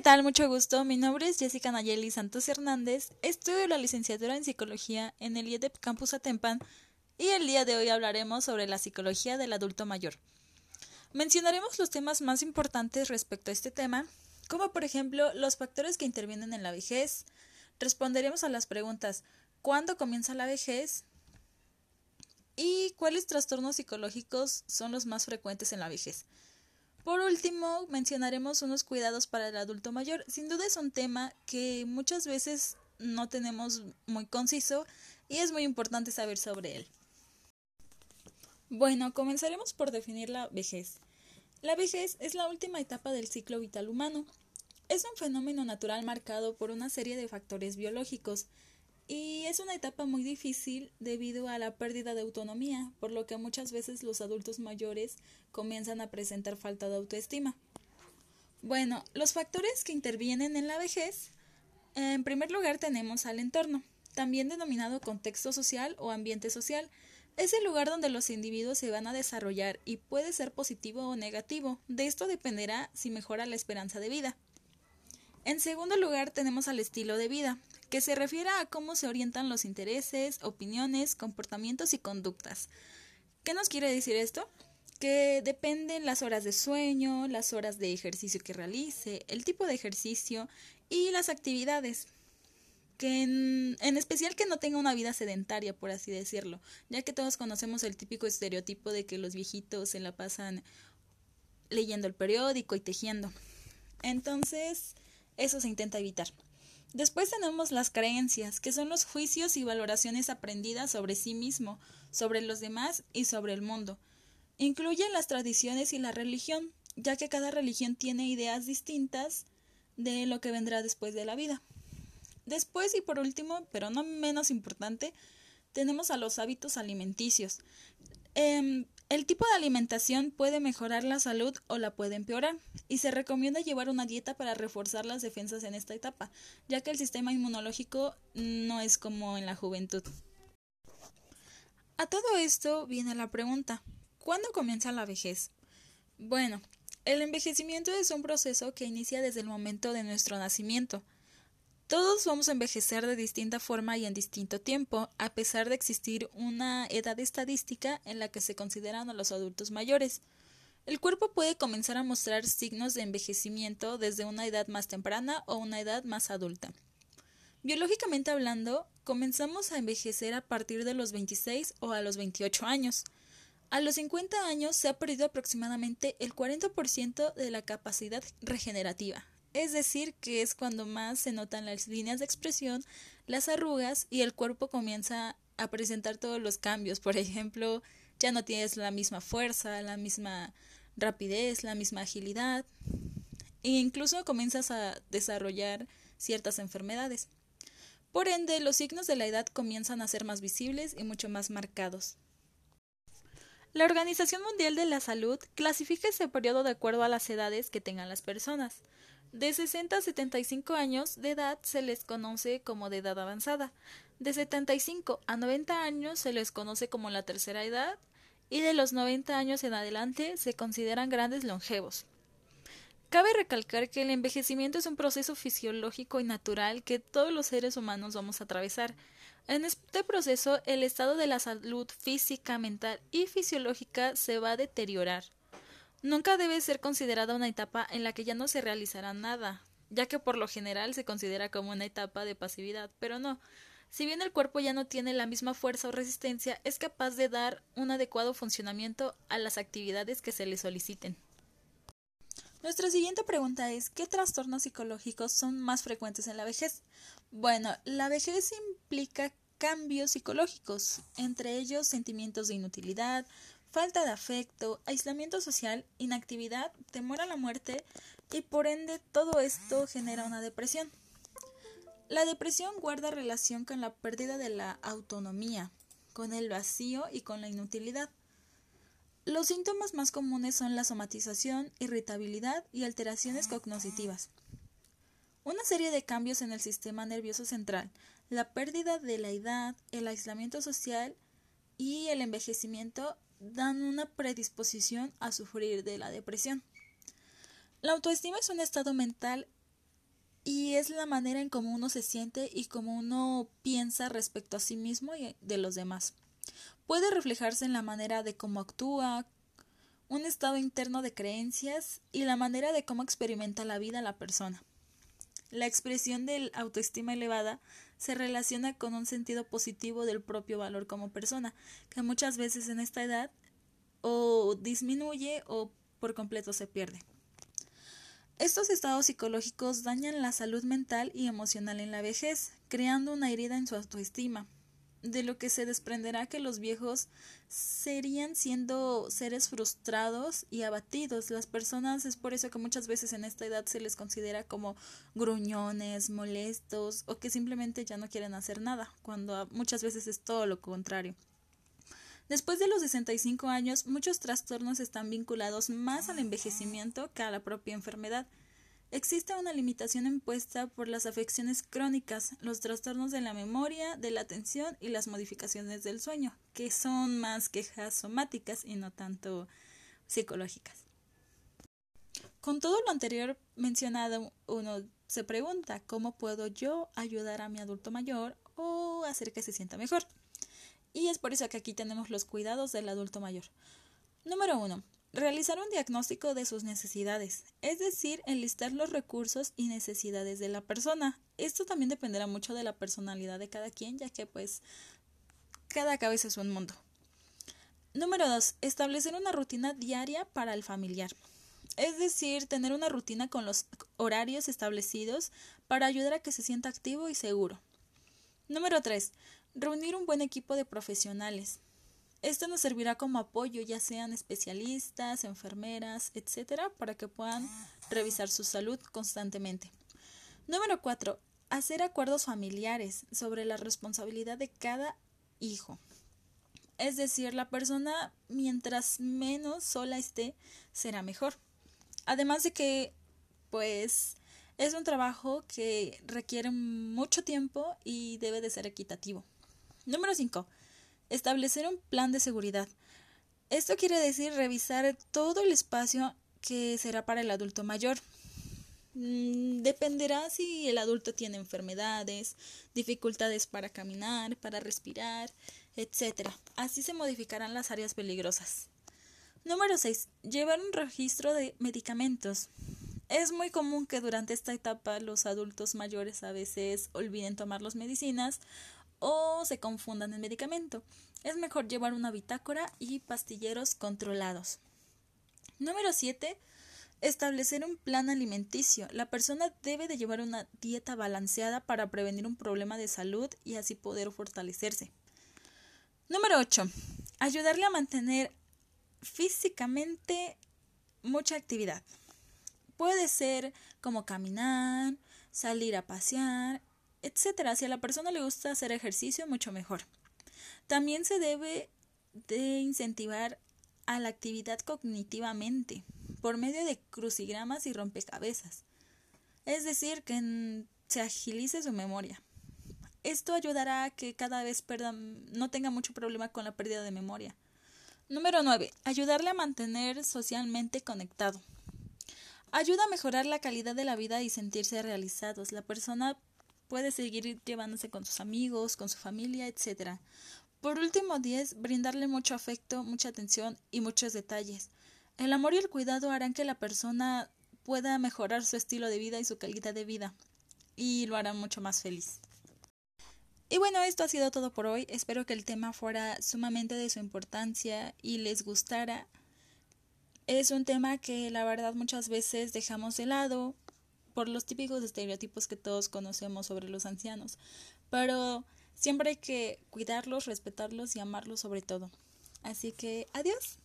¿qué tal? Mucho gusto. Mi nombre es Jessica Nayeli Santos Hernández. Estudio la licenciatura en Psicología en el IEDEP Campus Atempan y el día de hoy hablaremos sobre la psicología del adulto mayor. Mencionaremos los temas más importantes respecto a este tema, como por ejemplo los factores que intervienen en la vejez. Responderemos a las preguntas ¿cuándo comienza la vejez? ¿Y cuáles trastornos psicológicos son los más frecuentes en la vejez? Por último, mencionaremos unos cuidados para el adulto mayor. Sin duda es un tema que muchas veces no tenemos muy conciso y es muy importante saber sobre él. Bueno, comenzaremos por definir la vejez. La vejez es la última etapa del ciclo vital humano. Es un fenómeno natural marcado por una serie de factores biológicos, y es una etapa muy difícil debido a la pérdida de autonomía, por lo que muchas veces los adultos mayores comienzan a presentar falta de autoestima. Bueno, los factores que intervienen en la vejez. En primer lugar tenemos al entorno, también denominado contexto social o ambiente social. Es el lugar donde los individuos se van a desarrollar y puede ser positivo o negativo. De esto dependerá si mejora la esperanza de vida. En segundo lugar tenemos al estilo de vida, que se refiere a cómo se orientan los intereses, opiniones, comportamientos y conductas. ¿Qué nos quiere decir esto? Que dependen las horas de sueño, las horas de ejercicio que realice, el tipo de ejercicio y las actividades. Que en, en, especial que no tenga una vida sedentaria, por así decirlo, ya que todos conocemos el típico estereotipo de que los viejitos se la pasan leyendo el periódico y tejiendo. Entonces, eso se intenta evitar. Después tenemos las creencias, que son los juicios y valoraciones aprendidas sobre sí mismo, sobre los demás y sobre el mundo. Incluyen las tradiciones y la religión, ya que cada religión tiene ideas distintas de lo que vendrá después de la vida. Después y por último, pero no menos importante, tenemos a los hábitos alimenticios. Eh, el tipo de alimentación puede mejorar la salud o la puede empeorar, y se recomienda llevar una dieta para reforzar las defensas en esta etapa, ya que el sistema inmunológico no es como en la juventud. A todo esto viene la pregunta, ¿cuándo comienza la vejez? Bueno, el envejecimiento es un proceso que inicia desde el momento de nuestro nacimiento, todos vamos a envejecer de distinta forma y en distinto tiempo, a pesar de existir una edad estadística en la que se consideran a los adultos mayores. El cuerpo puede comenzar a mostrar signos de envejecimiento desde una edad más temprana o una edad más adulta. Biológicamente hablando, comenzamos a envejecer a partir de los 26 o a los 28 años. A los 50 años se ha perdido aproximadamente el 40% de la capacidad regenerativa, es decir, que es cuando más se notan las líneas de expresión, las arrugas y el cuerpo comienza a presentar todos los cambios. Por ejemplo, ya no tienes la misma fuerza, la misma rapidez, la misma agilidad e incluso comienzas a desarrollar ciertas enfermedades. Por ende, los signos de la edad comienzan a ser más visibles y mucho más marcados. La Organización Mundial de la Salud clasifica ese periodo de acuerdo a las edades que tengan las personas. De 60 a 75 años de edad se les conoce como de edad avanzada. De 75 a 90 años se les conoce como la tercera edad y de los 90 años en adelante se consideran grandes longevos. Cabe recalcar que el envejecimiento es un proceso fisiológico y natural que todos los seres humanos vamos a atravesar. En este proceso el estado de la salud física, mental y fisiológica se va a deteriorar. Nunca debe ser considerada una etapa en la que ya no se realizará nada, ya que por lo general se considera como una etapa de pasividad, pero no. Si bien el cuerpo ya no tiene la misma fuerza o resistencia, es capaz de dar un adecuado funcionamiento a las actividades que se le soliciten. Nuestra siguiente pregunta es ¿qué trastornos psicológicos son más frecuentes en la vejez? Bueno, la vejez implica cambios psicológicos, entre ellos sentimientos de inutilidad, falta de afecto, aislamiento social, inactividad, temor a la muerte y por ende todo esto genera una depresión. La depresión guarda relación con la pérdida de la autonomía, con el vacío y con la inutilidad. Los síntomas más comunes son la somatización, irritabilidad y alteraciones cognitivas. Una serie de cambios en el sistema nervioso central, la pérdida de la edad, el aislamiento social y el envejecimiento dan una predisposición a sufrir de la depresión. La autoestima es un estado mental y es la manera en cómo uno se siente y cómo uno piensa respecto a sí mismo y de los demás. Puede reflejarse en la manera de cómo actúa, un estado interno de creencias y la manera de cómo experimenta la vida la persona. La expresión del autoestima elevada se relaciona con un sentido positivo del propio valor como persona, que muchas veces en esta edad o disminuye o por completo se pierde. Estos estados psicológicos dañan la salud mental y emocional en la vejez, creando una herida en su autoestima, de lo que se desprenderá que los viejos serían siendo seres frustrados y abatidos. Las personas es por eso que muchas veces en esta edad se les considera como gruñones, molestos o que simplemente ya no quieren hacer nada, cuando muchas veces es todo lo contrario. Después de los 65 años, muchos trastornos están vinculados más al envejecimiento que a la propia enfermedad. Existe una limitación impuesta por las afecciones crónicas, los trastornos de la memoria, de la atención y las modificaciones del sueño, que son más quejas somáticas y no tanto psicológicas. Con todo lo anterior mencionado, uno se pregunta cómo puedo yo ayudar a mi adulto mayor o hacer que se sienta mejor. Y es por eso que aquí tenemos los cuidados del adulto mayor. Número 1. Realizar un diagnóstico de sus necesidades, es decir, enlistar los recursos y necesidades de la persona. Esto también dependerá mucho de la personalidad de cada quien, ya que pues cada cabeza es un mundo. Número 2. Establecer una rutina diaria para el familiar. Es decir, tener una rutina con los horarios establecidos para ayudar a que se sienta activo y seguro. Número 3. Reunir un buen equipo de profesionales. Esto nos servirá como apoyo, ya sean especialistas, enfermeras, etcétera, para que puedan revisar su salud constantemente. Número 4. Hacer acuerdos familiares sobre la responsabilidad de cada hijo. Es decir, la persona, mientras menos sola esté, será mejor. Además de que, pues, es un trabajo que requiere mucho tiempo y debe de ser equitativo. Número 5. Establecer un plan de seguridad. Esto quiere decir revisar todo el espacio que será para el adulto mayor. Mm, dependerá si el adulto tiene enfermedades, dificultades para caminar, para respirar, etc. Así se modificarán las áreas peligrosas. Número 6. Llevar un registro de medicamentos. Es muy común que durante esta etapa los adultos mayores a veces olviden tomar las medicinas o se confundan el medicamento. Es mejor llevar una bitácora y pastilleros controlados. Número 7. Establecer un plan alimenticio. La persona debe de llevar una dieta balanceada para prevenir un problema de salud y así poder fortalecerse. Número 8. Ayudarle a mantener físicamente mucha actividad. Puede ser como caminar, salir a pasear, etcétera. Si a la persona le gusta hacer ejercicio, mucho mejor. También se debe de incentivar a la actividad cognitivamente por medio de crucigramas y rompecabezas. Es decir, que se agilice su memoria. Esto ayudará a que cada vez no tenga mucho problema con la pérdida de memoria. Número 9. Ayudarle a mantener socialmente conectado. Ayuda a mejorar la calidad de la vida y sentirse realizados. La persona puede seguir llevándose con sus amigos, con su familia, etc. Por último, 10. Brindarle mucho afecto, mucha atención y muchos detalles. El amor y el cuidado harán que la persona pueda mejorar su estilo de vida y su calidad de vida y lo harán mucho más feliz. Y bueno, esto ha sido todo por hoy. Espero que el tema fuera sumamente de su importancia y les gustara. Es un tema que la verdad muchas veces dejamos de lado por los típicos estereotipos que todos conocemos sobre los ancianos, pero siempre hay que cuidarlos, respetarlos y amarlos sobre todo. Así que adiós.